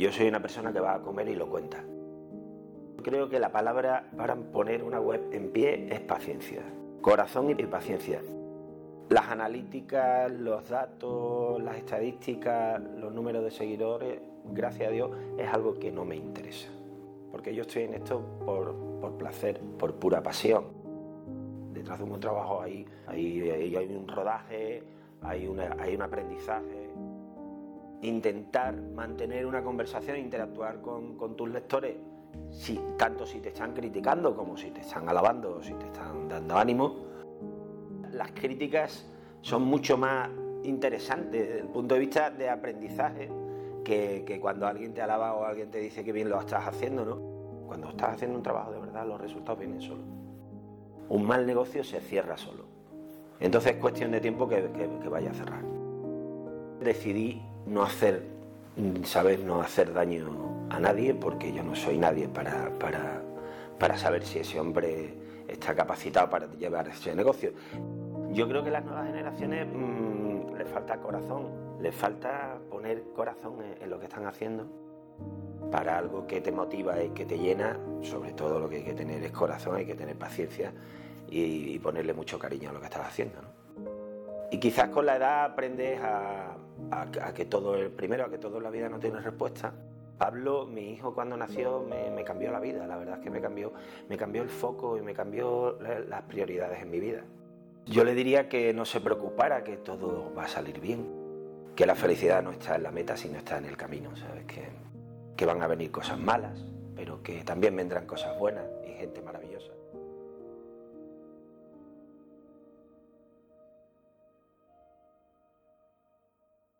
Yo soy una persona que va a comer y lo cuenta. Creo que la palabra para poner una web en pie es paciencia, corazón y paciencia. Las analíticas, los datos, las estadísticas, los números de seguidores, gracias a Dios, es algo que no me interesa. Porque yo estoy en esto por, placer, por pura pasión. Detrás de un buen trabajo hay, hay, un rodaje, hay, hay un aprendizaje. Intentar mantener una conversación, interactuar con, tus lectores, tanto si te están criticando como si te están alabando o si te están dando ánimo las críticas son mucho más interesantes desde el punto de vista de aprendizaje que, cuando alguien te alaba o alguien te dice que bien lo estás haciendo, ¿no? Cuando estás haciendo un trabajo de verdad, los resultados vienen solos. Un mal negocio se cierra solo. Entonces es cuestión de tiempo que, vaya a cerrar. Decidí no hacer, saber no hacer daño a nadie porque yo no soy nadie para, para, para saber si ese hombre está capacitado para llevar ese negocio. Yo creo que las nuevas generaciones mm, les falta corazón, les falta poner corazón en, lo que están haciendo para algo que te motiva y que te llena, sobre todo lo que hay que tener es corazón, hay que tener paciencia y, ponerle mucho cariño a lo que estás haciendo. Y quizás con la edad aprendes a, que todo, el primero, a que todo la vida no tiene respuesta. Pablo, mi hijo cuando nació, me, me, cambió la vida, la verdad es que me cambió, me cambió el foco y me cambió las prioridades en mi vida. Yo le diría que no se preocupara, que todo va a salir bien, que la felicidad no está en la meta, sino está en el camino, ¿sabes? Que, que van a venir cosas malas, pero que también vendrán cosas buenas y gente maravillosa.